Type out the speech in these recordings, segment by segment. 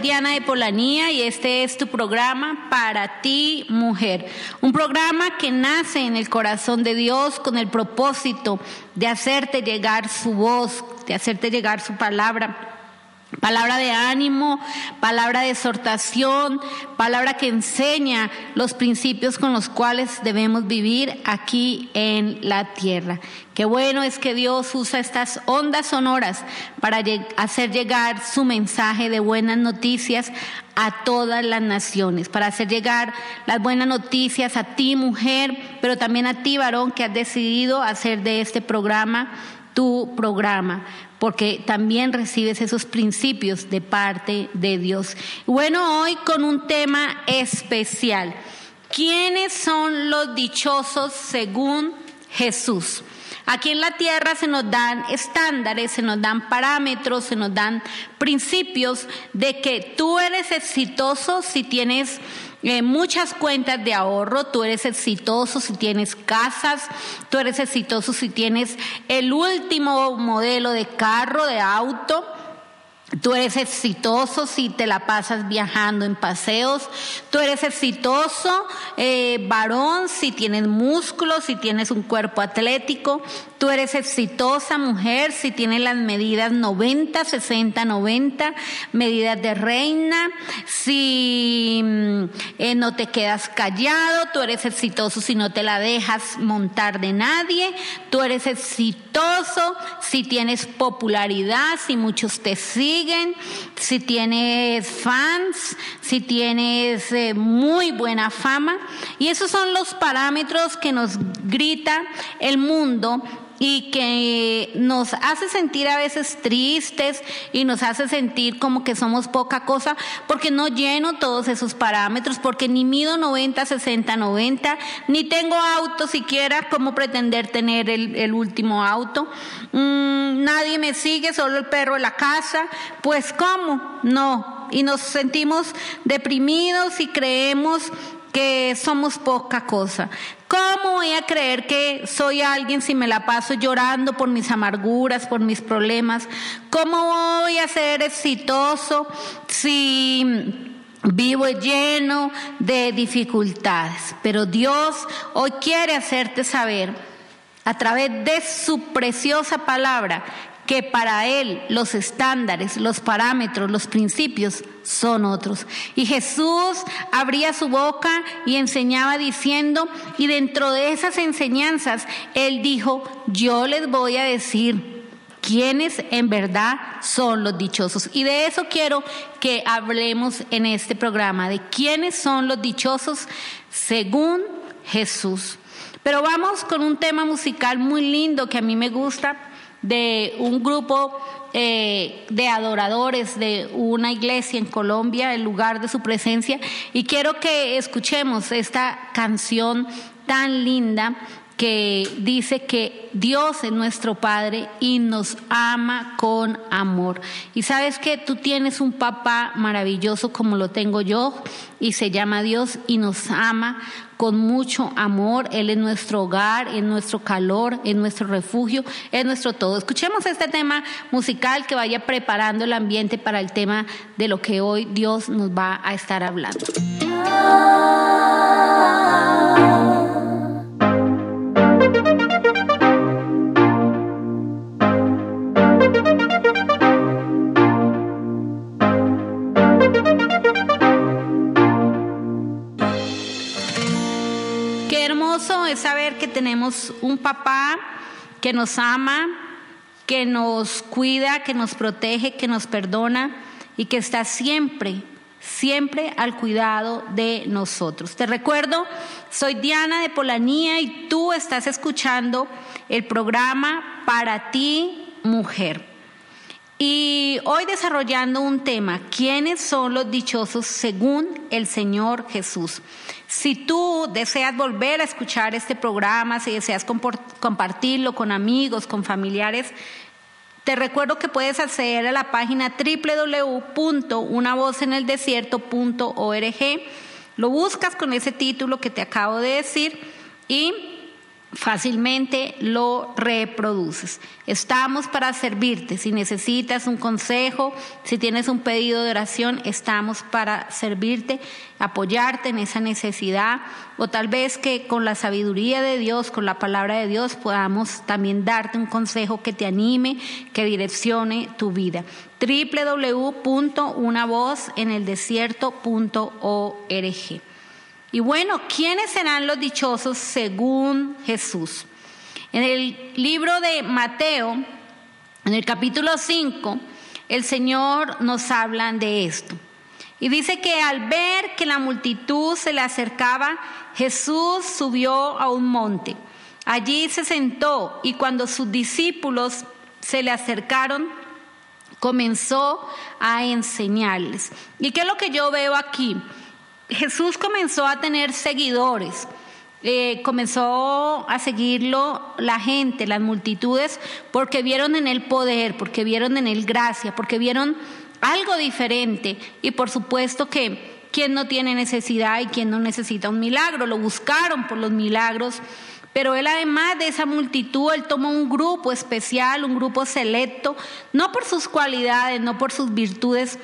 Diana de Polanía y este es tu programa para ti, mujer. Un programa que nace en el corazón de Dios con el propósito de hacerte llegar su voz, de hacerte llegar su palabra Palabra de ánimo, palabra de exhortación, palabra que enseña los principios con los cuales debemos vivir aquí en la tierra. Qué bueno es que Dios usa estas ondas sonoras para hacer llegar su mensaje de buenas noticias a todas las naciones, para hacer llegar las buenas noticias a ti mujer, pero también a ti varón que has decidido hacer de este programa tu programa porque también recibes esos principios de parte de Dios. Bueno, hoy con un tema especial. ¿Quiénes son los dichosos según Jesús? Aquí en la tierra se nos dan estándares, se nos dan parámetros, se nos dan principios de que tú eres exitoso si tienes eh, muchas cuentas de ahorro, tú eres exitoso si tienes casas, tú eres exitoso si tienes el último modelo de carro, de auto. Tú eres exitoso si te la pasas viajando en paseos. Tú eres exitoso, eh, varón, si tienes músculos, si tienes un cuerpo atlético. Tú eres exitosa mujer si tienes las medidas 90, 60, 90, medidas de reina, si mm, eh, no te quedas callado, tú eres exitoso si no te la dejas montar de nadie, tú eres exitoso si tienes popularidad, si muchos te siguen, si tienes fans, si tienes eh, muy buena fama. Y esos son los parámetros que nos grita el mundo y que nos hace sentir a veces tristes y nos hace sentir como que somos poca cosa porque no lleno todos esos parámetros, porque ni mido 90, 60, 90, ni tengo auto siquiera como pretender tener el, último auto. Mm, nadie me sigue, solo el perro en la casa. Pues ¿cómo? No. Y nos sentimos deprimidos y creemos que somos poca cosa. ¿Cómo voy a creer que soy alguien si me la paso llorando por mis amarguras, por mis problemas? ¿Cómo voy a ser exitoso si vivo lleno de dificultades? Pero Dios hoy quiere hacerte saber a través de su preciosa palabra que para Él los estándares, los parámetros, los principios son otros. Y Jesús abría su boca y enseñaba diciendo, y dentro de esas enseñanzas, Él dijo, yo les voy a decir quiénes en verdad son los dichosos. Y de eso quiero que hablemos en este programa, de quiénes son los dichosos según Jesús. Pero vamos con un tema musical muy lindo que a mí me gusta de un grupo eh, de adoradores de una iglesia en Colombia, el lugar de su presencia, y quiero que escuchemos esta canción tan linda que dice que Dios es nuestro Padre y nos ama con amor. Y sabes que tú tienes un papá maravilloso como lo tengo yo y se llama Dios y nos ama con mucho amor. Él es nuestro hogar, es nuestro calor, es nuestro refugio, es nuestro todo. Escuchemos este tema musical que vaya preparando el ambiente para el tema de lo que hoy Dios nos va a estar hablando. Es saber que tenemos un papá que nos ama, que nos cuida, que nos protege, que nos perdona y que está siempre, siempre al cuidado de nosotros. Te recuerdo, soy Diana de Polanía y tú estás escuchando el programa Para ti, mujer. Y hoy desarrollando un tema, ¿quiénes son los dichosos según el Señor Jesús? Si tú deseas volver a escuchar este programa, si deseas compartirlo con amigos, con familiares, te recuerdo que puedes acceder a la página www.unavozeneldesierto.org. Lo buscas con ese título que te acabo de decir y fácilmente lo reproduces. Estamos para servirte. Si necesitas un consejo, si tienes un pedido de oración, estamos para servirte, apoyarte en esa necesidad o tal vez que con la sabiduría de Dios, con la palabra de Dios, podamos también darte un consejo que te anime, que direccione tu vida. www.unavozeneldesierto.org. Y bueno, ¿quiénes serán los dichosos según Jesús? En el libro de Mateo, en el capítulo 5, el Señor nos habla de esto. Y dice que al ver que la multitud se le acercaba, Jesús subió a un monte. Allí se sentó y cuando sus discípulos se le acercaron, comenzó a enseñarles. ¿Y qué es lo que yo veo aquí? Jesús comenzó a tener seguidores. Eh, comenzó a seguirlo la gente, las multitudes, porque vieron en él poder, porque vieron en él gracia, porque vieron algo diferente. Y por supuesto que quien no tiene necesidad y quien no necesita un milagro, lo buscaron por los milagros. Pero él además de esa multitud, él tomó un grupo especial, un grupo selecto, no por sus cualidades, no por sus virtudes,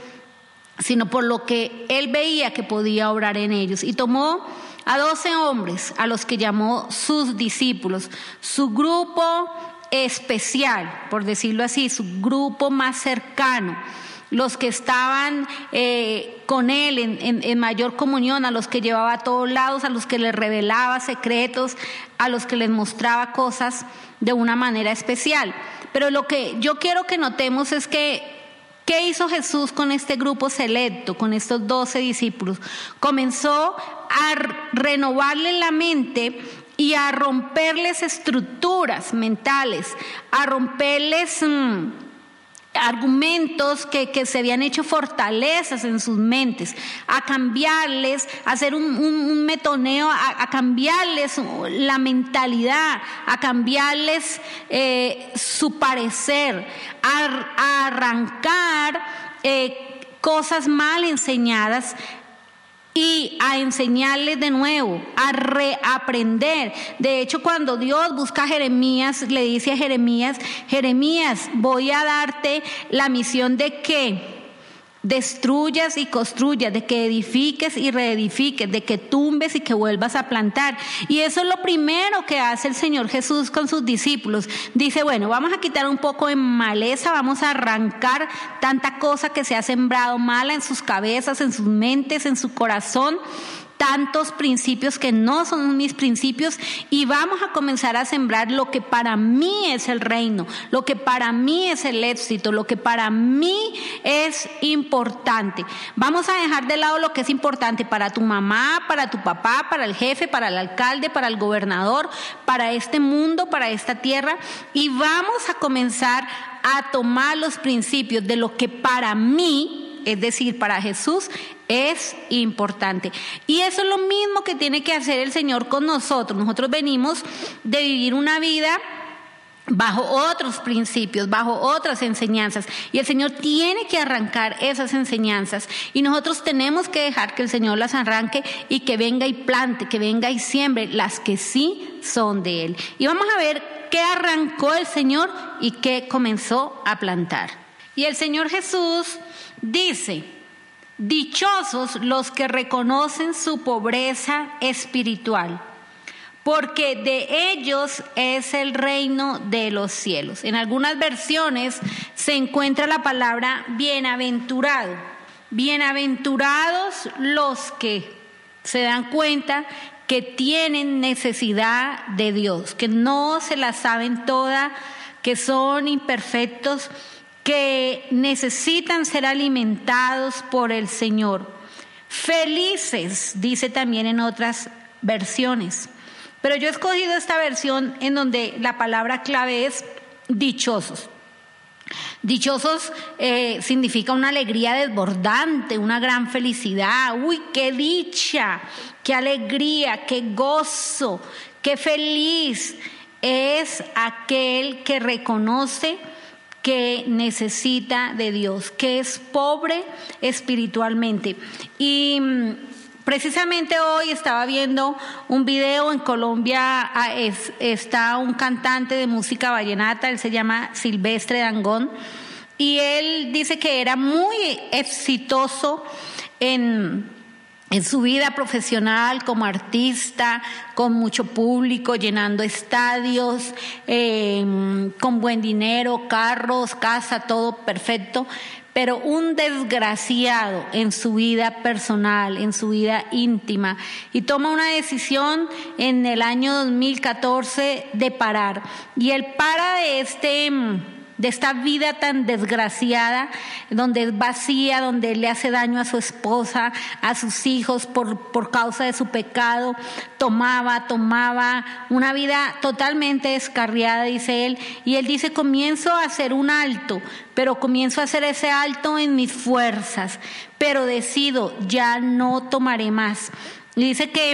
sino por lo que él veía que podía obrar en ellos. Y tomó a doce hombres, a los que llamó sus discípulos, su grupo especial, por decirlo así, su grupo más cercano, los que estaban eh, con él en, en, mayor comunión, a los que llevaba a todos lados, a los que les revelaba secretos, a los que les mostraba cosas de una manera especial. Pero lo que yo quiero que notemos es que ¿Qué hizo Jesús con este grupo selecto, con estos doce discípulos? Comenzó a renovarle la mente y a romperles estructuras mentales, a romperles... Mm, argumentos que, se habían hecho fortalezas en sus mentes, a cambiarles, a hacer un, metoneo, a, cambiarles la mentalidad, a cambiarles eh, su parecer, a, arrancar eh, cosas mal enseñadas y a enseñarles de nuevo, a reaprender. De hecho, cuando Dios busca a Jeremías, le dice a Jeremías, Jeremías, voy a darte la misión de que destruyas y construyas, de que edifiques y reedifiques, de que tumbes y que vuelvas a plantar. Y eso es lo primero que hace el Señor Jesús con sus discípulos. Dice, bueno, vamos a quitar un poco de maleza, vamos a arrancar tanta cosa que se ha sembrado mala en sus cabezas, en sus mentes, en su corazón tantos principios que no son mis principios y vamos a comenzar a sembrar lo que para mí es el reino, lo que para mí es el éxito, lo que para mí es importante. Vamos a dejar de lado lo que es importante para tu mamá, para tu papá, para el jefe, para el alcalde, para el gobernador, para este mundo, para esta tierra y vamos a comenzar a tomar los principios de lo que para mí es decir, para Jesús es importante. Y eso es lo mismo que tiene que hacer el Señor con nosotros. Nosotros venimos de vivir una vida bajo otros principios, bajo otras enseñanzas. Y el Señor tiene que arrancar esas enseñanzas. Y nosotros tenemos que dejar que el Señor las arranque y que venga y plante, que venga y siembre las que sí son de Él. Y vamos a ver qué arrancó el Señor y qué comenzó a plantar. Y el Señor Jesús dice, Dichosos los que reconocen su pobreza espiritual, porque de ellos es el reino de los cielos. En algunas versiones se encuentra la palabra bienaventurado. Bienaventurados los que se dan cuenta que tienen necesidad de Dios, que no se la saben toda, que son imperfectos, que necesitan ser alimentados por el Señor. Felices, dice también en otras versiones. Pero yo he escogido esta versión en donde la palabra clave es dichosos. Dichosos eh, significa una alegría desbordante, una gran felicidad. Uy, qué dicha, qué alegría, qué gozo, qué feliz es aquel que reconoce que necesita de Dios, que es pobre espiritualmente. Y mm, Precisamente hoy estaba viendo un video en Colombia, ah, está un cantante de música vallenata, él se llama Silvestre Dangón, y él dice que era muy exitoso en, su vida profesional como artista, con mucho público, llenando estadios, em, con buen dinero, carros, casa, todo perfecto pero un desgraciado en su vida personal, en su vida íntima, y toma una decisión en el año 2014 de parar. Y él para de este de esta vida tan desgraciada, donde es vacía, donde le hace daño a su esposa, a sus hijos por, por causa de su pecado, tomaba, tomaba, una vida totalmente descarriada, dice él, y él dice, comienzo a hacer un alto, pero comienzo a hacer ese alto en mis fuerzas, pero decido, ya no tomaré más. Y dice que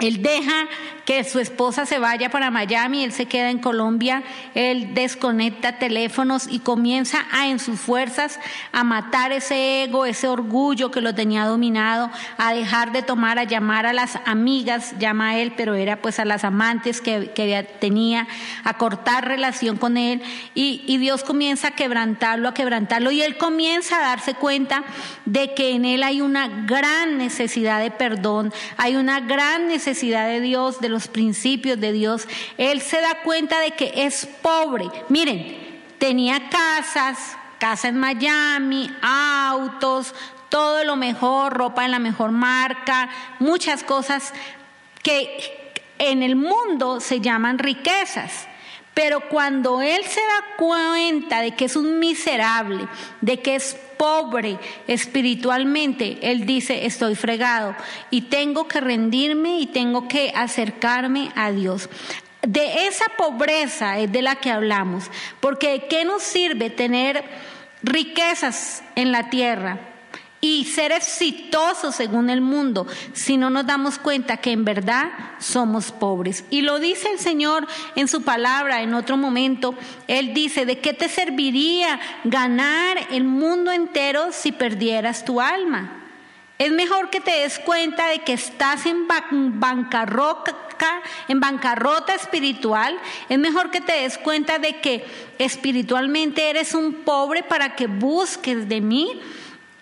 él deja que su esposa se vaya para Miami, él se queda en Colombia, él desconecta teléfonos y comienza a en sus fuerzas a matar ese ego, ese orgullo que lo tenía dominado, a dejar de tomar, a llamar a las amigas, llama a él, pero era pues a las amantes que, que tenía, a cortar relación con él y, y Dios comienza a quebrantarlo, a quebrantarlo y él comienza a darse cuenta de que en él hay una gran necesidad de perdón, hay una gran necesidad de Dios, de los principios de Dios, él se da cuenta de que es pobre. Miren, tenía casas, casa en Miami, autos, todo lo mejor, ropa en la mejor marca, muchas cosas que en el mundo se llaman riquezas. Pero cuando él se da cuenta de que es un miserable, de que es pobre espiritualmente, él dice, estoy fregado y tengo que rendirme y tengo que acercarme a Dios. De esa pobreza es de la que hablamos, porque ¿qué nos sirve tener riquezas en la tierra? Y ser exitosos según el mundo si no nos damos cuenta que en verdad somos pobres. Y lo dice el Señor en su palabra en otro momento. Él dice, ¿de qué te serviría ganar el mundo entero si perdieras tu alma? Es mejor que te des cuenta de que estás en bancarrota, en bancarrota espiritual. Es mejor que te des cuenta de que espiritualmente eres un pobre para que busques de mí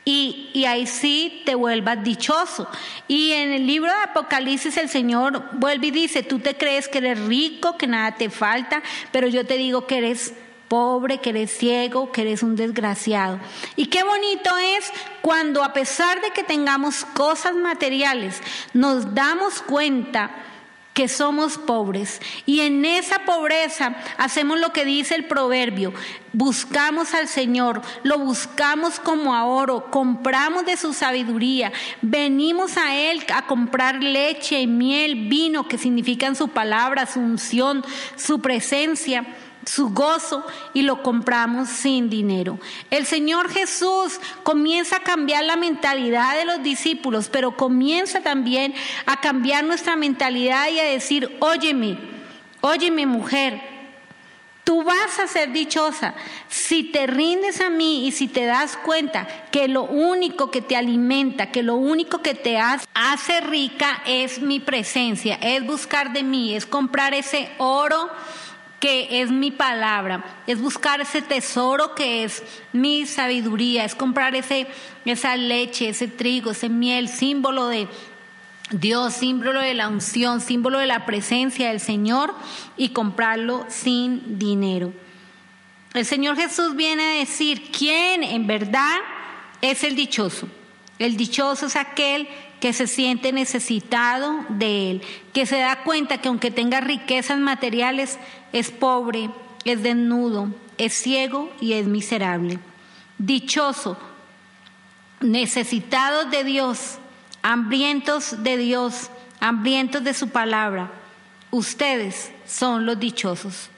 y, ahí sí te vuelvas dichoso. Y en el libro de Apocalipsis el Señor vuelve y dice, tú te crees que eres rico, que nada te falta, pero yo te digo que eres pobre, que eres ciego, que eres un desgraciado. Y qué bonito es cuando a pesar de que tengamos cosas materiales, nos damos cuenta que somos pobres. Y en esa pobreza hacemos lo que dice el proverbio. Buscamos al Señor, lo buscamos como a oro, compramos de su sabiduría, venimos a Él a comprar leche, miel, vino, que significan su palabra, su unción, su presencia su gozo y lo compramos sin dinero. El Señor Jesús comienza a cambiar la mentalidad de los discípulos, pero comienza también a cambiar nuestra mentalidad y a decir, óyeme, óyeme mujer, tú vas a ser dichosa si te rindes a mí y si te das cuenta que lo único que te alimenta, que lo único que te hace rica es mi presencia, es buscar de mí, es comprar ese oro que es mi palabra, es buscar ese tesoro que es mi sabiduría, es comprar ese, esa leche, ese trigo, ese miel, símbolo de Dios, símbolo de la unción, símbolo de la presencia del Señor y comprarlo sin dinero. El Señor Jesús viene a decir quién en verdad es el dichoso. El dichoso es aquel que se siente necesitado de Él, que se da cuenta que aunque tenga riquezas materiales, es pobre, es desnudo, es ciego y es miserable. Dichoso, necesitados de Dios, hambrientos de Dios, hambrientos de su palabra. Ustedes son los dichosos.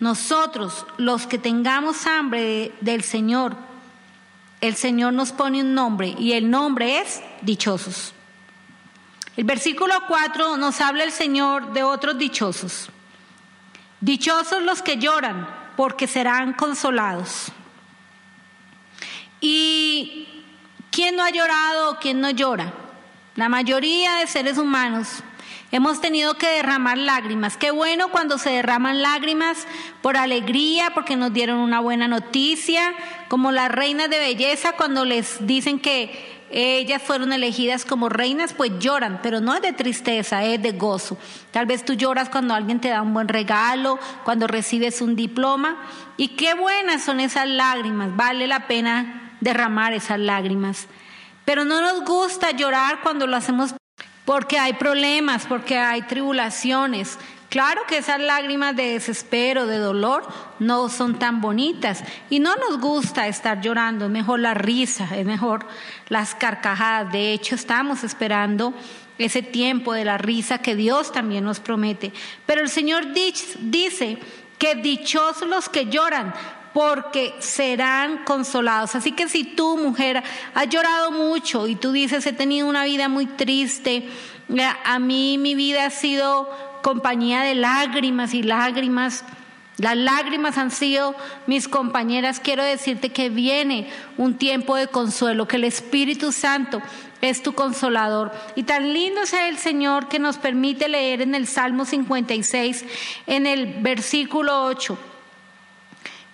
Nosotros, los que tengamos hambre del Señor, el Señor nos pone un nombre y el nombre es dichosos. El versículo 4 nos habla el Señor de otros dichosos. Dichosos los que lloran, porque serán consolados. ¿Y ¿Quién no ha llorado o quién no llora? La mayoría de seres humanos hemos tenido que derramar lágrimas. Qué bueno cuando se derraman lágrimas por alegría, porque nos dieron una buena noticia, como las reinas de belleza cuando les dicen que ellas fueron elegidas como reinas, pues lloran, pero no es de tristeza, es de gozo. Tal vez tú lloras cuando alguien te da un buen regalo, cuando recibes un diploma, y qué buenas son esas lágrimas, vale la pena derramar esas lágrimas. Pero no nos gusta llorar cuando lo hacemos porque hay problemas, porque hay tribulaciones. Claro que esas lágrimas de desespero, de dolor, no son tan bonitas y no nos gusta estar llorando, es mejor la risa, es mejor las carcajadas. De hecho, estamos esperando ese tiempo de la risa que Dios también nos promete. Pero el Señor dice que dichosos los que lloran, porque serán consolados. Así que si tú, mujer, has llorado mucho y tú dices, he tenido una vida muy triste, a mí mi vida ha sido compañía de lágrimas y lágrimas, las lágrimas han sido mis compañeras. Quiero decirte que viene un tiempo de consuelo, que el Espíritu Santo es tu consolador. Y tan lindo sea el Señor que nos permite leer en el Salmo 56, en el versículo 8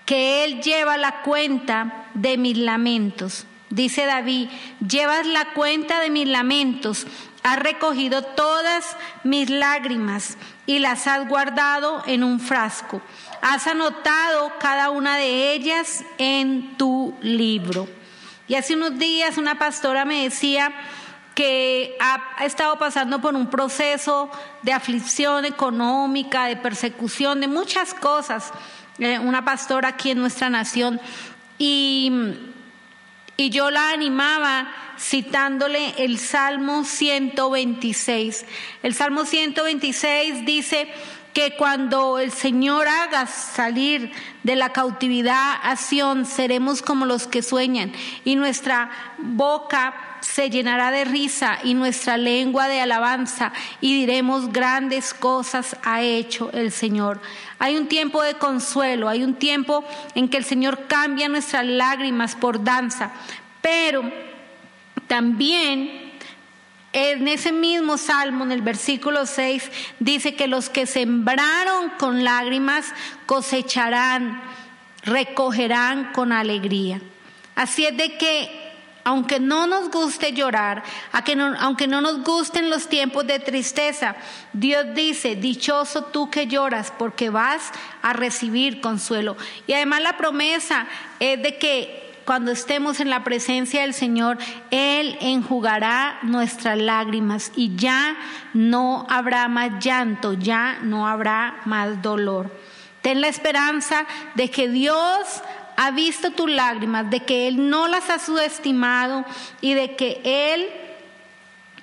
que Él lleva la cuenta de mis lamentos. Dice David, llevas la cuenta de mis lamentos, has recogido todas mis lágrimas y las has guardado en un frasco. Has anotado cada una de ellas en tu libro. Y hace unos días una pastora me decía que ha estado pasando por un proceso de aflicción económica, de persecución, de muchas cosas eh, una pastora aquí en nuestra nación, y, y yo la animaba citándole el Salmo 126. El Salmo 126 dice que cuando el Señor haga salir de la cautividad a Sión, seremos como los que sueñan y nuestra boca se llenará de risa y nuestra lengua de alabanza y diremos grandes cosas ha hecho el Señor. Hay un tiempo de consuelo, hay un tiempo en que el Señor cambia nuestras lágrimas por danza, pero también en ese mismo salmo, en el versículo 6, dice que los que sembraron con lágrimas cosecharán, recogerán con alegría. Así es de que aunque no nos guste llorar, aunque no nos gusten los tiempos de tristeza, Dios dice, dichoso tú que lloras porque vas a recibir consuelo. Y además la promesa es de que cuando estemos en la presencia del Señor, Él enjugará nuestras lágrimas y ya no habrá más llanto, ya no habrá más dolor. Ten la esperanza de que Dios ha visto tus lágrimas, de que Él no las ha subestimado y de que Él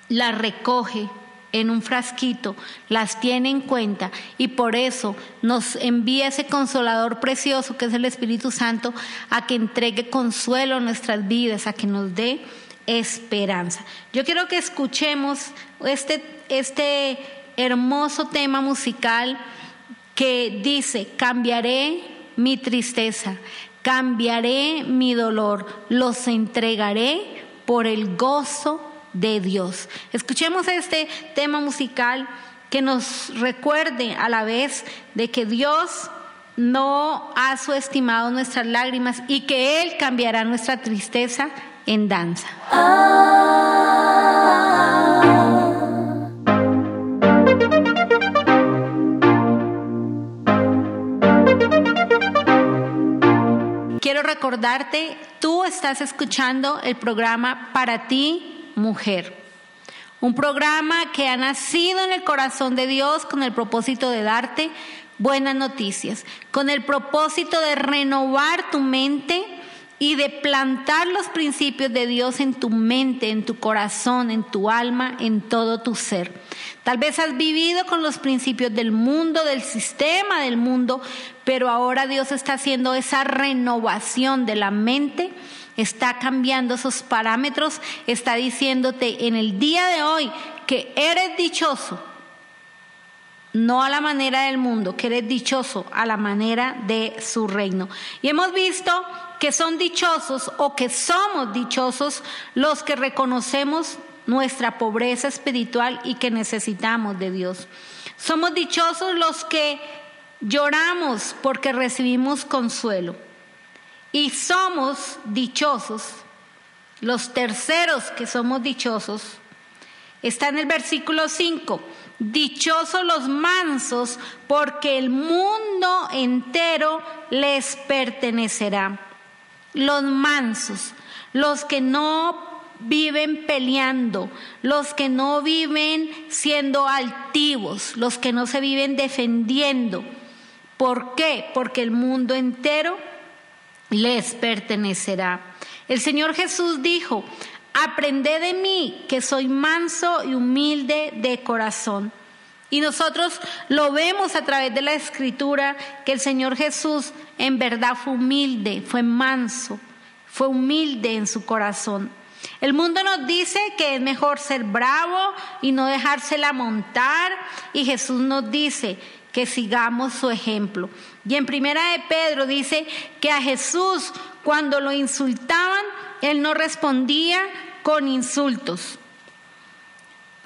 las recoge en un frasquito, las tiene en cuenta y por eso nos envía ese consolador precioso que es el Espíritu Santo a que entregue consuelo a nuestras vidas, a que nos dé esperanza. Yo quiero que escuchemos este, este hermoso tema musical que dice, cambiaré mi tristeza, cambiaré mi dolor, los entregaré por el gozo de Dios. Escuchemos este tema musical que nos recuerde a la vez de que Dios no ha subestimado nuestras lágrimas y que Él cambiará nuestra tristeza en danza. Quiero recordarte, tú estás escuchando el programa Para ti, mujer. Un programa que ha nacido en el corazón de Dios con el propósito de darte buenas noticias, con el propósito de renovar tu mente y de plantar los principios de Dios en tu mente, en tu corazón, en tu alma, en todo tu ser. Tal vez has vivido con los principios del mundo, del sistema del mundo, pero ahora Dios está haciendo esa renovación de la mente, está cambiando esos parámetros, está diciéndote en el día de hoy que eres dichoso, no a la manera del mundo, que eres dichoso a la manera de su reino. Y hemos visto que son dichosos o que somos dichosos los que reconocemos nuestra pobreza espiritual y que necesitamos de Dios. Somos dichosos los que lloramos porque recibimos consuelo. Y somos dichosos, los terceros que somos dichosos, está en el versículo 5. Dichosos los mansos, porque el mundo entero les pertenecerá. Los mansos, los que no viven peleando, los que no viven siendo altivos, los que no se viven defendiendo. ¿Por qué? Porque el mundo entero les pertenecerá. El Señor Jesús dijo, aprended de mí que soy manso y humilde de corazón. Y nosotros lo vemos a través de la escritura que el Señor Jesús en verdad fue humilde, fue manso, fue humilde en su corazón. El mundo nos dice que es mejor ser bravo y no dejársela montar y Jesús nos dice que sigamos su ejemplo. Y en primera de Pedro dice que a Jesús cuando lo insultaban, él no respondía con insultos,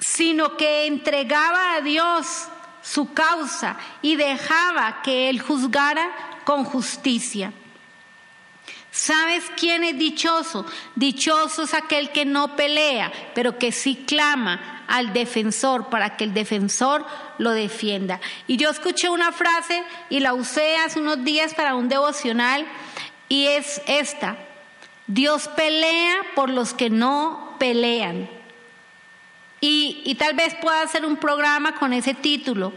sino que entregaba a Dios su causa y dejaba que él juzgara con justicia. ¿Sabes quién es dichoso? Dichoso es aquel que no pelea, pero que sí clama al defensor para que el defensor lo defienda. Y yo escuché una frase y la usé hace unos días para un devocional y es esta. Dios pelea por los que no pelean. Y, y tal vez pueda hacer un programa con ese título.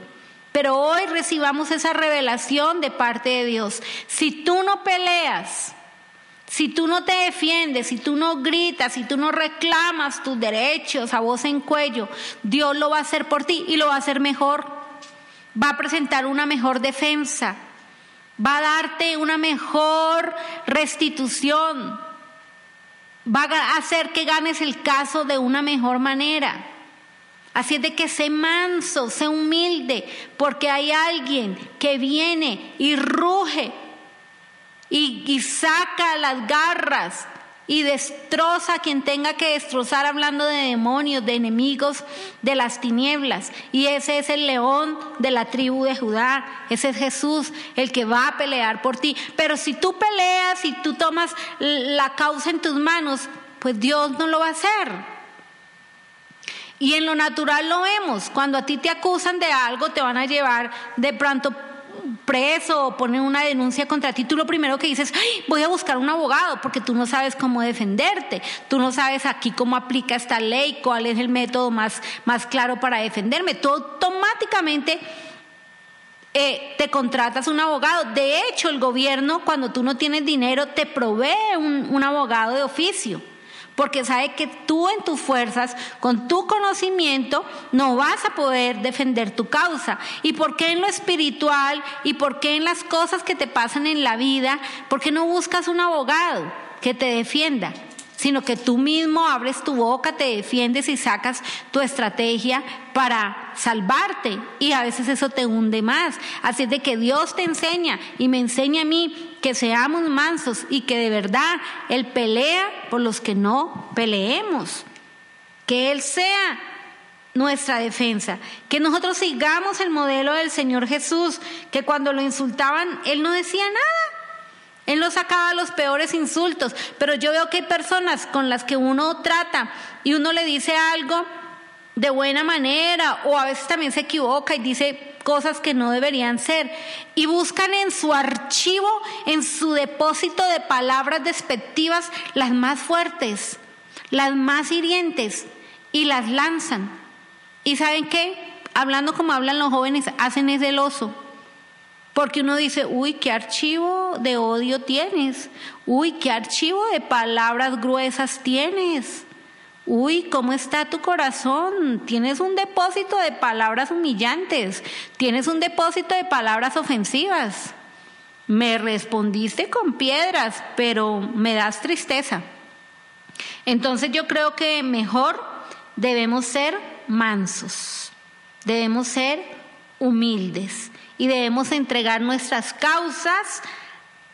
Pero hoy recibamos esa revelación de parte de Dios. Si tú no peleas, si tú no te defiendes, si tú no gritas, si tú no reclamas tus derechos a voz en cuello, Dios lo va a hacer por ti y lo va a hacer mejor. Va a presentar una mejor defensa. Va a darte una mejor restitución. Va a hacer que ganes el caso de una mejor manera. Así es de que sé manso, sé humilde, porque hay alguien que viene y ruge y, saca las garras y destroza a quien tenga que destrozar hablando de demonios, de enemigos, de las tinieblas. Y ese es el león de la tribu de Judá. Ese es Jesús, el que va a pelear por ti. Pero si tú peleas y tú tomas la causa en tus manos, pues Dios no lo va a hacer. Y en lo natural lo vemos. Cuando a ti te acusan de algo, te van a llevar de pronto preso o ponen una denuncia contra ti, tú lo primero que dices, voy a buscar un abogado porque tú no sabes cómo defenderte, tú no sabes aquí cómo aplica esta ley, cuál es el método más, más claro para defenderme. Tú automáticamente eh, te contratas un abogado. De hecho, el gobierno, cuando tú no tienes dinero, te provee un abogado de oficio porque sabe que tú en tus fuerzas, con tu conocimiento, no vas a poder defender tu causa. ¿Y por qué en lo espiritual y por qué en las cosas que te pasan en la vida, por qué no buscas un abogado que te defienda? Sino que tú mismo abres tu boca, te defiendes y sacas tu estrategia para salvarte y a veces eso te hunde más. Así es de que Dios te enseña y me enseña a mí que seamos mansos y que de verdad Él pelea por los que no peleemos. Que Él sea nuestra defensa, que nosotros sigamos el modelo del Señor Jesús, que cuando lo insultaban, Él no decía nada. Él no sacaba los peores insultos, pero yo veo que hay personas con las que uno trata y uno le dice algo de buena manera o a veces también se equivoca y dice cosas que no deberían ser y buscan en su archivo, en su depósito de palabras despectivas las más fuertes, las más hirientes y las lanzan. ¿Y saben qué? Hablando como hablan los jóvenes, hacen ese el oso. Porque uno dice, uy, qué archivo de odio tienes. Uy, qué archivo de palabras gruesas tienes. Uy, ¿cómo está tu corazón? Tienes un depósito de palabras humillantes. Tienes un depósito de palabras ofensivas. Me respondiste con piedras, pero me das tristeza. Entonces yo creo que mejor debemos ser mansos. Debemos ser humildes y debemos entregar nuestras causas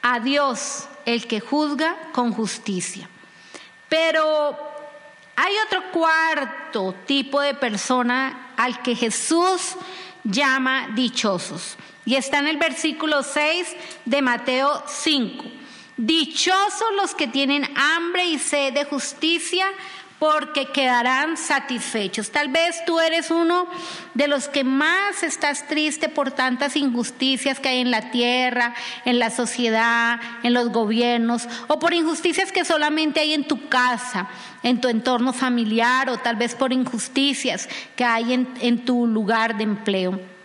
a Dios, el que juzga con justicia. Pero hay otro cuarto tipo de persona al que Jesús llama dichosos. Y está en el versículo 6 de Mateo 5. Dichosos los que tienen hambre y sed de justicia, porque quedarán satisfechos. Tal vez tú eres uno de los que más estás triste por tantas injusticias que hay en la tierra, en la sociedad, en los gobiernos, o por injusticias que solamente hay en tu casa, en tu entorno familiar, o tal vez por injusticias que hay en, tu lugar de empleo.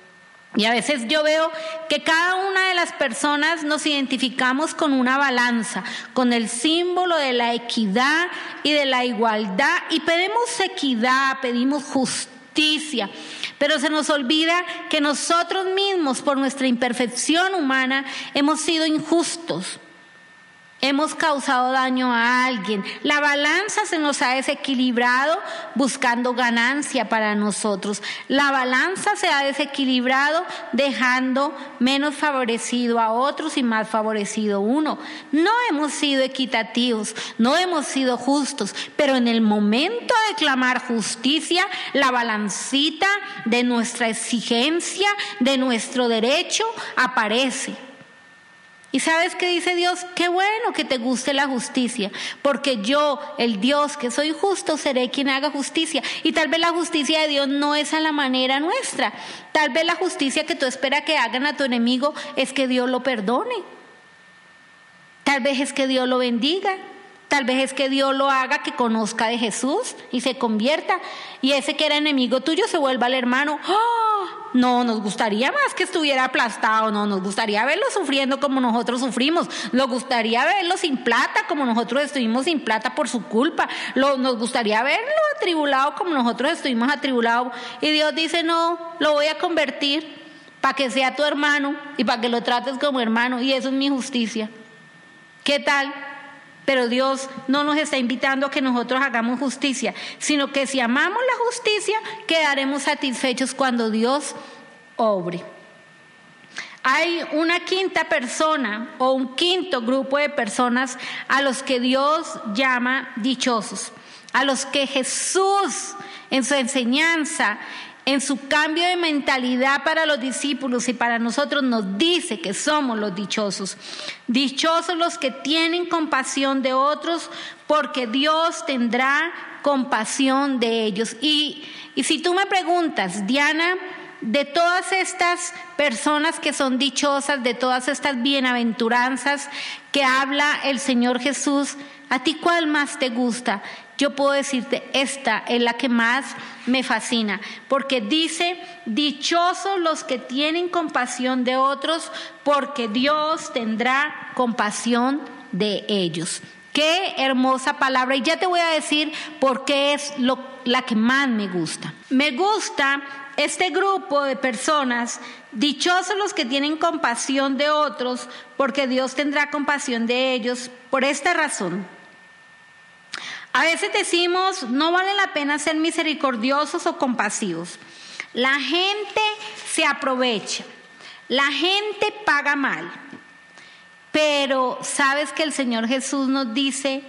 Y a veces yo veo que cada una de las personas nos identificamos con una balanza, con el símbolo de la equidad y de la igualdad. Y pedimos equidad, pedimos justicia. Pero se nos olvida que nosotros mismos, por nuestra imperfección humana, hemos sido injustos hemos causado daño a alguien. La balanza se nos ha desequilibrado buscando ganancia para nosotros. La balanza se ha desequilibrado dejando menos favorecido a otros y más favorecido uno. No hemos sido equitativos, no hemos sido justos, pero en el momento de clamar justicia, la balancita de nuestra exigencia, de nuestro derecho, aparece. ¿Y sabes qué dice Dios? Qué bueno que te guste la justicia, porque yo, el Dios que soy justo, seré quien haga justicia. Y tal vez la justicia de Dios no es a la manera nuestra. Tal vez la justicia que tú esperas que hagan a tu enemigo es que Dios lo perdone. Tal vez es que Dios lo bendiga. Tal vez es que Dios lo haga que conozca de Jesús y se convierta. Y ese que era enemigo tuyo se vuelva el hermano. ¡Oh! No, nos gustaría más que estuviera aplastado. No, nos gustaría verlo sufriendo como nosotros sufrimos. Nos gustaría verlo sin plata como nosotros estuvimos sin plata por su culpa. nos gustaría verlo atribulado como nosotros estuvimos atribulados. Y Dios dice, no, lo voy a convertir para que sea tu hermano y para que lo trates como hermano. Y eso es mi justicia. ¿Qué tal? Pero Dios no nos está invitando a que nosotros hagamos justicia, sino que si amamos la justicia, quedaremos satisfechos cuando Dios obre. Hay una quinta persona o un quinto grupo de personas a los que Dios llama dichosos, a los que Jesús en su enseñanza en su cambio de mentalidad para los discípulos y para nosotros nos dice que somos los dichosos. Dichosos los que tienen compasión de otros porque Dios tendrá compasión de ellos. Y, y si tú me preguntas, Diana, de todas estas personas que son dichosas, de todas estas bienaventuranzas que habla el Señor Jesús, ¿a ti cuál más te gusta? Yo puedo decirte, esta es la que más me fascina, porque dice, dichosos los que tienen compasión de otros, porque Dios tendrá compasión de ellos. Qué hermosa palabra. Y ya te voy a decir por qué es lo, la que más me gusta. Me gusta este grupo de personas, dichosos los que tienen compasión de otros, porque Dios tendrá compasión de ellos, por esta razón. A veces decimos, no vale la pena ser misericordiosos o compasivos. La gente se aprovecha, la gente paga mal, pero sabes que el Señor Jesús nos dice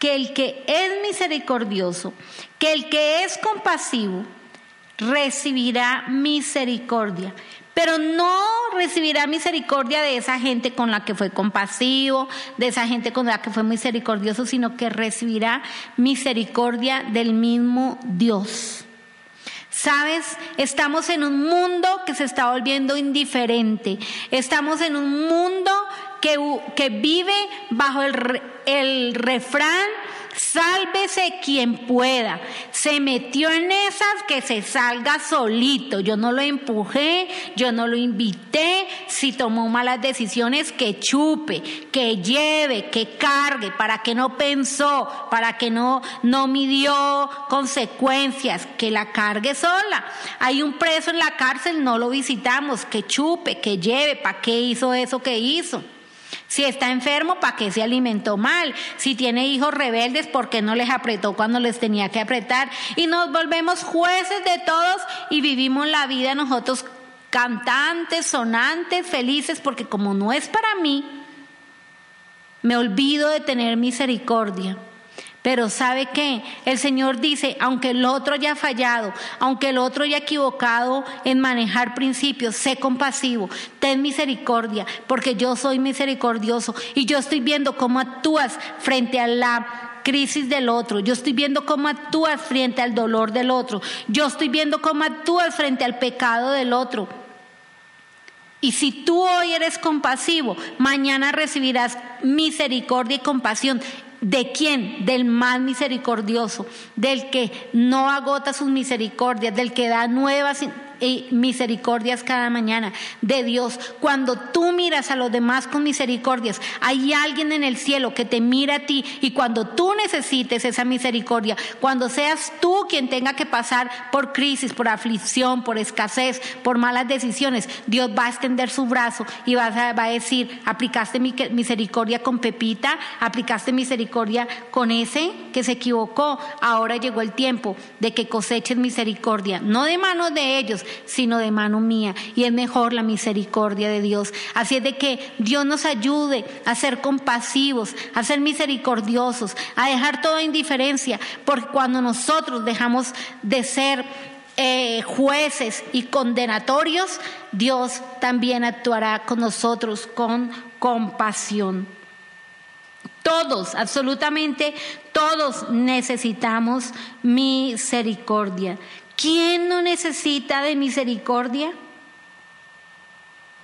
que el que es misericordioso, que el que es compasivo, recibirá misericordia pero no recibirá misericordia de esa gente con la que fue compasivo, de esa gente con la que fue misericordioso, sino que recibirá misericordia del mismo Dios. Sabes, estamos en un mundo que se está volviendo indiferente. Estamos en un mundo que, vive bajo el refrán Sálvese quien pueda. Se metió en esas que se salga solito. Yo no lo empujé, yo no lo invité. Si tomó malas decisiones, que chupe, que lleve, que cargue, para que no pensó, para que no, no midió consecuencias, que la cargue sola. Hay un preso en la cárcel, no lo visitamos, que chupe, que lleve, ¿para qué hizo eso que hizo? Si está enfermo, ¿para qué se alimentó mal? Si tiene hijos rebeldes, ¿por qué no les apretó cuando les tenía que apretar? Y nos volvemos jueces de todos y vivimos la vida nosotros cantantes, sonantes, felices, porque como no es para mí, me olvido de tener misericordia. Pero ¿sabe qué? El Señor dice, aunque el otro haya fallado, aunque el otro haya equivocado en manejar principios, sé compasivo, ten misericordia, porque yo soy misericordioso y yo estoy viendo cómo actúas frente a la crisis del otro, yo estoy viendo cómo actúas frente al dolor del otro, yo estoy viendo cómo actúas frente al pecado del otro. Y si tú hoy eres compasivo, mañana recibirás misericordia y compasión. ¿De quién? Del más misericordioso, del que no agota sus misericordias, del que da nuevas y misericordias cada mañana de Dios. Cuando tú miras a los demás con misericordias, hay alguien en el cielo que te mira a ti y cuando tú necesites esa misericordia, cuando seas tú quien tenga que pasar por crisis, por aflicción, por escasez, por malas decisiones, Dios va a extender su brazo y va a, va a decir, aplicaste misericordia con Pepita, aplicaste misericordia con ese que se equivocó, ahora llegó el tiempo de que coseches misericordia, no de manos de ellos, sino de mano mía. Y es mejor la misericordia de Dios. Así es de que Dios nos ayude a ser compasivos, a ser misericordiosos, a dejar toda indiferencia, porque cuando nosotros dejamos de ser eh, jueces y condenatorios, Dios también actuará con nosotros con compasión. Todos, absolutamente todos necesitamos misericordia. ¿Quién no necesita de misericordia?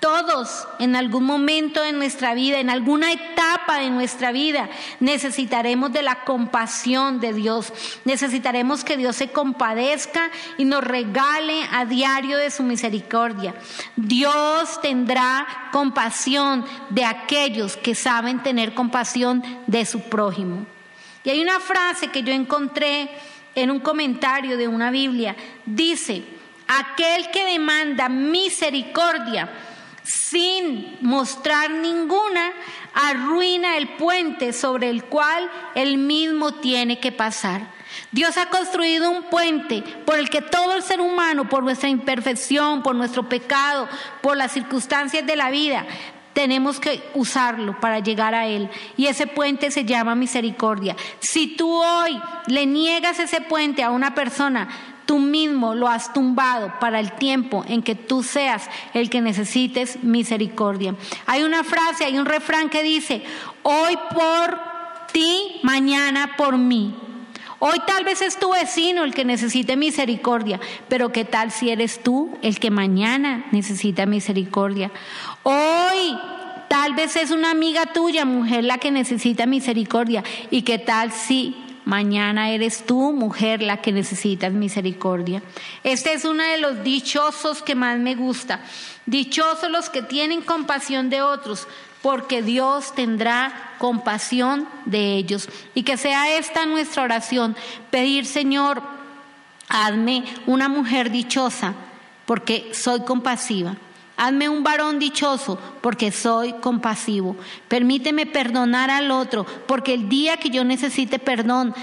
Todos en algún momento de nuestra vida, en alguna etapa de nuestra vida, necesitaremos de la compasión de Dios. Necesitaremos que Dios se compadezca y nos regale a diario de su misericordia. Dios tendrá compasión de aquellos que saben tener compasión de su prójimo. Y hay una frase que yo encontré en un comentario de una Biblia, dice, aquel que demanda misericordia sin mostrar ninguna, arruina el puente sobre el cual él mismo tiene que pasar. Dios ha construido un puente por el que todo el ser humano, por nuestra imperfección, por nuestro pecado, por las circunstancias de la vida, tenemos que usarlo para llegar a Él. Y ese puente se llama misericordia. Si tú hoy le niegas ese puente a una persona, tú mismo lo has tumbado para el tiempo en que tú seas el que necesites misericordia. Hay una frase, hay un refrán que dice, hoy por ti, mañana por mí. Hoy tal vez es tu vecino el que necesite misericordia, pero ¿qué tal si eres tú el que mañana necesita misericordia? Hoy tal vez es una amiga tuya, mujer, la que necesita misericordia. ¿Y qué tal si mañana eres tú, mujer, la que necesitas misericordia? Este es uno de los dichosos que más me gusta. Dichosos los que tienen compasión de otros, porque Dios tendrá compasión de ellos. Y que sea esta nuestra oración, pedir, Señor, hazme una mujer dichosa, porque soy compasiva. Hazme un varón dichoso, porque soy compasivo. Permíteme perdonar al otro, porque el día que yo necesite perdón,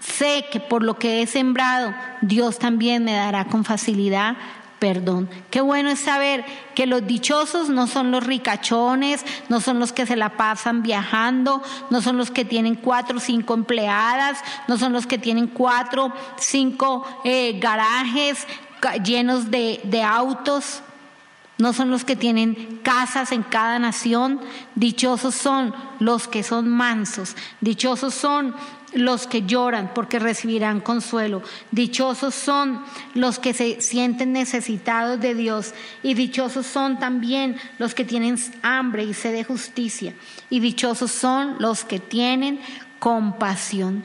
sé que por lo que he sembrado, Dios también me dará con facilidad perdón. Qué bueno es saber que los dichosos no son los ricachones, no son los que se la pasan viajando, no son los que tienen cuatro o cinco empleadas, no son los que tienen cuatro, cinco eh, garajes llenos de, de autos. No son los que tienen casas en cada nación, dichosos son los que son mansos, dichosos son los que lloran porque recibirán consuelo. Dichosos son los que se sienten necesitados de Dios. Y dichosos son también los que tienen hambre y sed de justicia. Y dichosos son los que tienen compasión.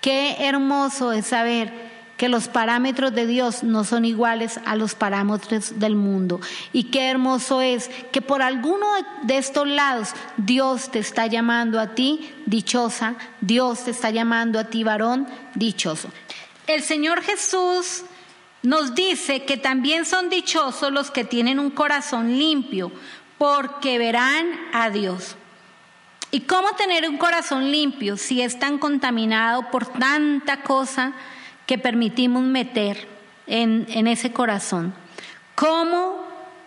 Qué hermoso es saber que los parámetros de Dios no son iguales a los parámetros del mundo. Y qué hermoso es que por alguno de estos lados Dios te está llamando a ti dichosa, Dios te está llamando a ti varón dichoso. El Señor Jesús nos dice que también son dichosos los que tienen un corazón limpio, porque verán a Dios. ¿Y cómo tener un corazón limpio si es tan contaminado por tanta cosa? Que permitimos meter en, ese corazón. ¿Cómo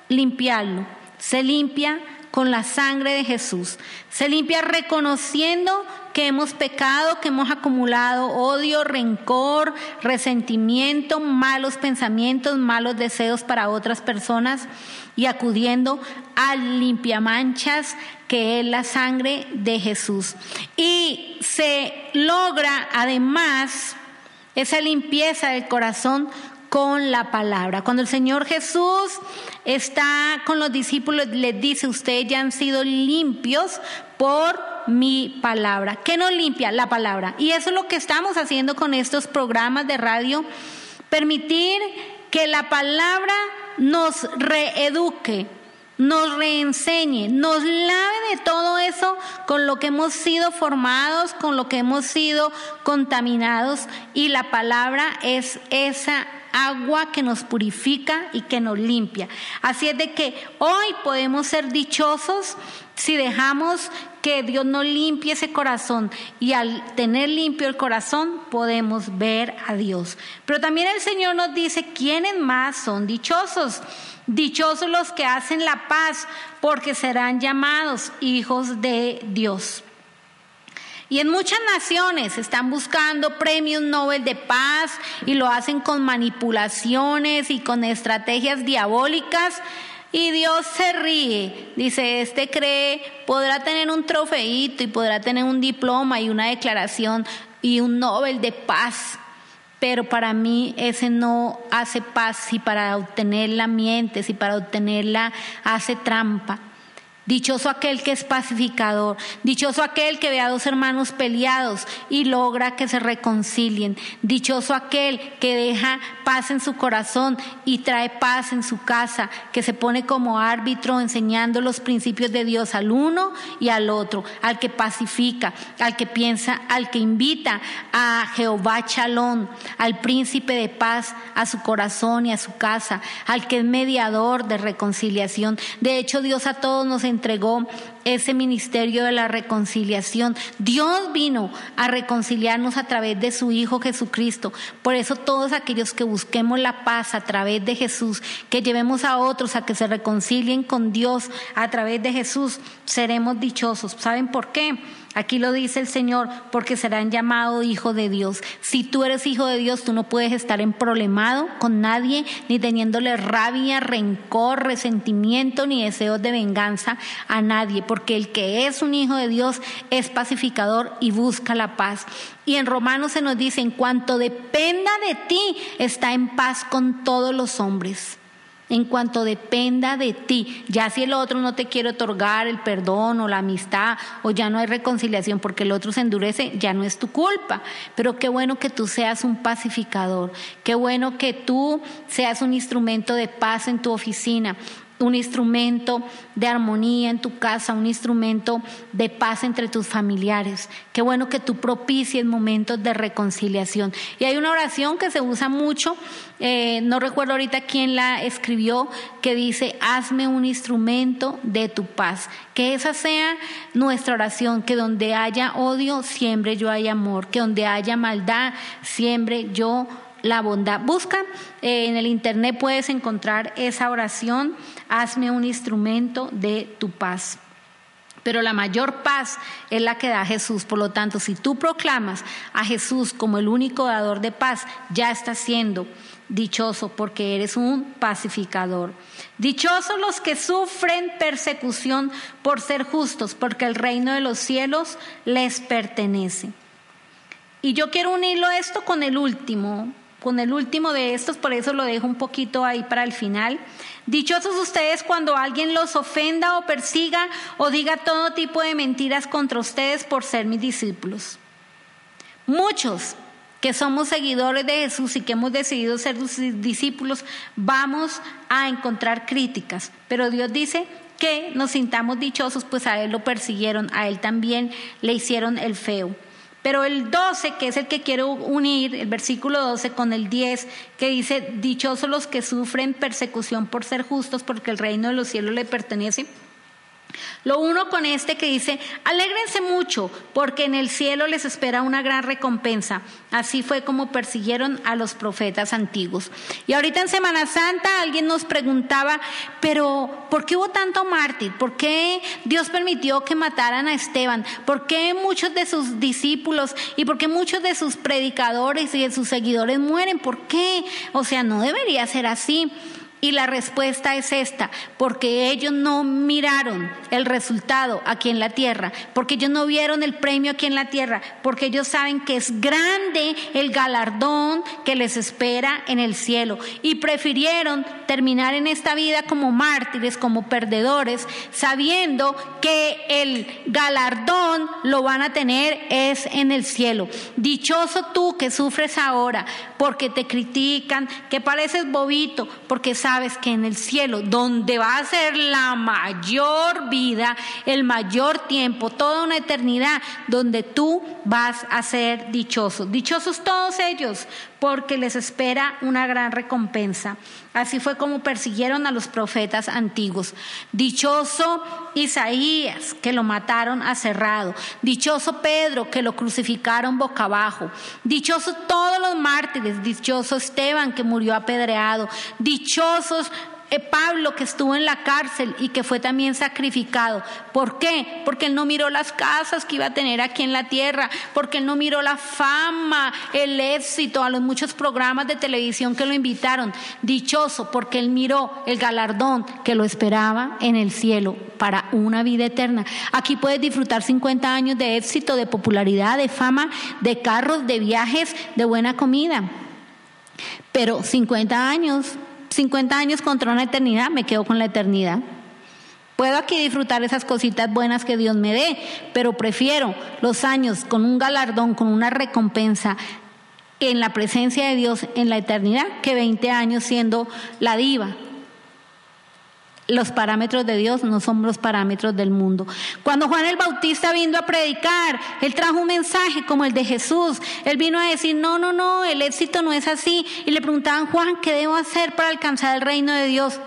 limpiarlo? Se limpia con la sangre de Jesús. Se limpia reconociendo que hemos pecado, que hemos acumulado odio, rencor, resentimiento, malos pensamientos, malos deseos para otras personas y acudiendo al limpiamanchas que es la sangre de Jesús. Y se logra además esa limpieza del corazón con la palabra. Cuando el Señor Jesús está con los discípulos, les dice, ustedes ya han sido limpios por mi palabra. ¿Qué nos limpia? La palabra. Y eso es lo que estamos haciendo con estos programas de radio, permitir que la palabra nos reeduque, nos reenseñe, nos lave de todo eso con lo que hemos sido formados, con lo que hemos sido contaminados. Y la palabra es esa agua que nos purifica y que nos limpia. Así es de que hoy podemos ser dichosos si dejamos que Dios nos limpie ese corazón y al tener limpio el corazón podemos ver a Dios. Pero también el Señor nos dice quiénes más son dichosos. Dichosos los que hacen la paz porque serán llamados hijos de Dios. Y en muchas naciones están buscando premios Nobel de paz y lo hacen con manipulaciones y con estrategias diabólicas. Y Dios se ríe, dice, este cree, podrá tener un trofeito y podrá tener un diploma y una declaración y un Nobel de paz, pero para mí ese no hace paz si para obtenerla miente, si para obtenerla hace trampa. Dichoso aquel que es pacificador, dichoso aquel que ve a dos hermanos peleados y logra que se reconcilien, dichoso aquel que deja paz en su corazón y trae paz en su casa, que se pone como árbitro enseñando los principios de Dios al uno y al otro, al que pacifica, al que piensa, al que invita a Jehová Chalón, al príncipe de paz, a su corazón y a su casa, al que es mediador de reconciliación. De hecho, Dios a todos nos entregó ese ministerio de la reconciliación. Dios vino a reconciliarnos a través de su Hijo Jesucristo. Por eso todos aquellos que busquemos la paz a través de Jesús, que llevemos a otros a que se reconcilien con Dios a través de Jesús, seremos dichosos. ¿Saben por qué? Aquí lo dice el Señor, porque serán llamados hijos de Dios. Si tú eres hijo de Dios, tú no puedes estar en problemado con nadie, ni teniéndole rabia, rencor, resentimiento, ni deseos de venganza a nadie, porque el que es un hijo de Dios es pacificador y busca la paz. Y en Romanos se nos dice, en cuanto dependa de ti, está en paz con todos los hombres en cuanto dependa de ti. Ya si el otro no te quiere otorgar el perdón o la amistad o ya no hay reconciliación porque el otro se endurece, ya no es tu culpa. Pero qué bueno que tú seas un pacificador, qué bueno que tú seas un instrumento de paz en tu oficina, un instrumento de armonía en tu casa, un instrumento de paz entre tus familiares. Qué bueno que tú propicies momentos de reconciliación. Y hay una oración que se usa mucho, eh, no recuerdo ahorita quién la escribió, que dice, hazme un instrumento de tu paz. Que esa sea nuestra oración, que donde haya odio, siempre yo haya amor, que donde haya maldad, siempre yo la bondad. Busca eh, en el internet, puedes encontrar esa oración, hazme un instrumento de tu paz. Pero la mayor paz es la que da Jesús. Por lo tanto, si tú proclamas a Jesús como el único dador de paz, ya estás siendo dichoso porque eres un pacificador. Dichosos los que sufren persecución por ser justos, porque el reino de los cielos les pertenece. Y yo quiero unirlo esto con el último, con el último de estos, por eso lo dejo un poquito ahí para el final. Dichosos ustedes cuando alguien los ofenda o persiga o diga todo tipo de mentiras contra ustedes por ser mis discípulos. Muchos que somos seguidores de Jesús y que hemos decidido ser sus discípulos, vamos a encontrar críticas, pero Dios dice que nos sintamos dichosos, pues a Él lo persiguieron, a Él también le hicieron el feo. Pero el 12, que es el que quiero unir, el versículo 12 con el 10, que dice, dichosos los que sufren persecución por ser justos, porque el reino de los cielos le pertenece. Lo uno con este que dice, alégrense mucho, porque en el cielo les espera una gran recompensa. Así fue como persiguieron a los profetas antiguos. Y ahorita en Semana Santa alguien nos preguntaba, pero ¿por qué hubo tanto mártir? ¿Por qué Dios permitió que mataran a Esteban? ¿Por qué muchos de sus discípulos y por qué muchos de sus predicadores y de sus seguidores mueren? ¿Por qué? O sea, no debería ser así. Y la respuesta es esta, porque ellos no miraron el resultado aquí en la tierra, porque ellos no vieron el premio aquí en la tierra, porque ellos saben que es grande el galardón que les espera en el cielo y prefirieron terminar en esta vida como mártires, como perdedores, sabiendo que el galardón lo van a tener es en el cielo. Dichoso tú que sufres ahora porque te critican, que pareces bobito, porque sabes que en el cielo, donde va a ser la mayor vida, el mayor tiempo, toda una eternidad, donde tú vas a ser dichoso. Dichosos todos ellos, porque les espera una gran recompensa. Así fue como persiguieron a los profetas antiguos. Dichoso Isaías, que lo mataron aserrado. Dichoso Pedro, que lo crucificaron boca abajo. Dichoso todos los mártires. Dichoso Esteban, que murió apedreado. Dichosos Pablo que estuvo en la cárcel y que fue también sacrificado. ¿Por qué? Porque él no miró las casas que iba a tener aquí en la tierra, porque él no miró la fama, el éxito, a los muchos programas de televisión que lo invitaron. Dichoso, porque él miró el galardón que lo esperaba en el cielo para una vida eterna. Aquí puedes disfrutar 50 años de éxito, de popularidad, de fama, de carros, de viajes, de buena comida. Pero 50 años 50 años contra una eternidad, me quedo con la eternidad. Puedo aquí disfrutar esas cositas buenas que Dios me dé, pero prefiero los años con un galardón, con una recompensa en la presencia de Dios en la eternidad que 20 años siendo la diva, los parámetros de Dios no son los parámetros del mundo. Cuando Juan el Bautista vino a predicar, él trajo un mensaje como el de Jesús. Él vino a decir, no, no, no, el éxito no es así. Y le preguntaban, Juan, ¿qué debo hacer para alcanzar el reino de Dios?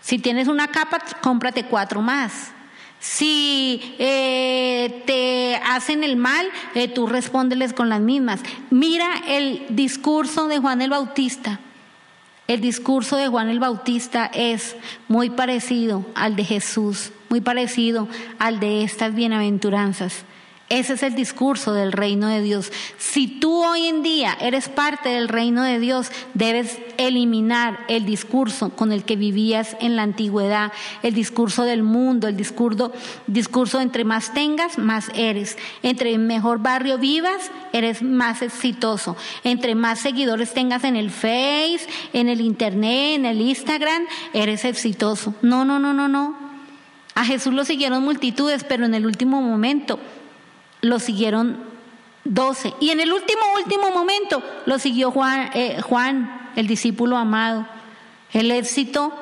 Si tienes una capa, cómprate cuatro más. Si eh, te hacen el mal, eh, tú respóndeles con las mismas. Mira el discurso de Juan el Bautista. El discurso de Juan el Bautista es muy parecido al de Jesús, muy parecido al de estas bienaventuranzas. Ese es el discurso del reino de Dios. Si tú hoy en día eres parte del reino de Dios, debes eliminar el discurso con el que vivías en la antigüedad, el discurso del mundo, el discurso, discurso entre más tengas, más eres. Entre mejor barrio vivas, eres más exitoso. Entre más seguidores tengas en el Face, en el Internet, en el Instagram, eres exitoso. No, no, no, no, no. A Jesús lo siguieron multitudes, pero en el último momento lo siguieron doce. Y en el último, último momento lo siguió Juan, eh, Juan, el discípulo amado. El éxito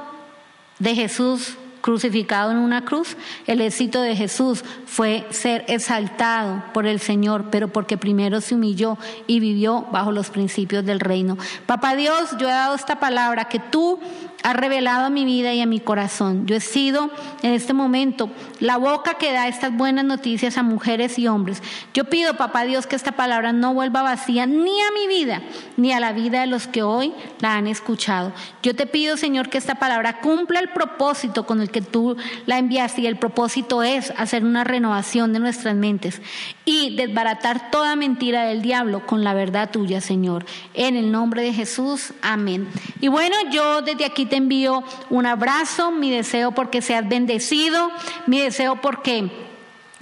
de Jesús crucificado en una cruz, el éxito de Jesús fue ser exaltado por el Señor, pero porque primero se humilló y vivió bajo los principios del reino. Papá Dios, yo he dado esta palabra que tú has revelado a mi vida y a mi corazón. Yo he sido en este momento la boca que da estas buenas noticias a mujeres y hombres. Yo pido, papá Dios, que esta palabra no vuelva vacía ni a mi vida, ni a la vida de los que hoy la han escuchado. Yo te pido, Señor, que esta palabra cumpla el propósito con el que tú la enviaste y el propósito es hacer una renovación de nuestras mentes y desbaratar toda mentira del diablo con la verdad tuya, Señor. En el nombre de Jesús, amén. Y bueno, yo desde aquí te envío un abrazo, mi deseo porque seas bendecido, mi deseo porque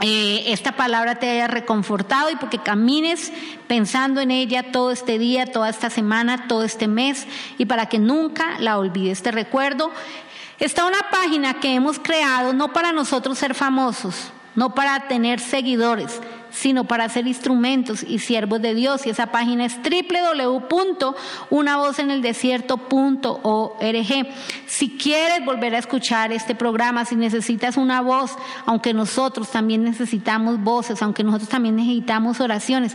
eh, esta palabra te haya reconfortado y porque camines pensando en ella todo este día, toda esta semana, todo este mes y para que nunca la olvides. Te recuerdo, está una página que hemos creado no para nosotros ser famosos, no para tener seguidores, sino para ser instrumentos y siervos de Dios. Y esa página es www.unavozeneldesierto.org. Si quieres volver a escuchar este programa, si necesitas una voz, aunque nosotros también necesitamos voces, aunque nosotros también necesitamos oraciones,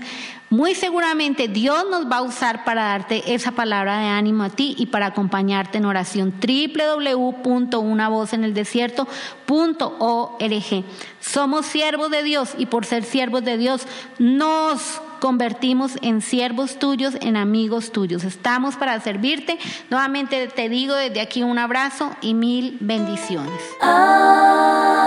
muy seguramente Dios nos va a usar para darte esa palabra de ánimo a ti y para acompañarte en oración. www.unavozeneldesierto.org. Somos siervos de Dios y por ser siervos de Dios nos convertimos en siervos tuyos, en amigos tuyos. Estamos para servirte. Nuevamente te digo desde aquí un abrazo y mil bendiciones. Ah.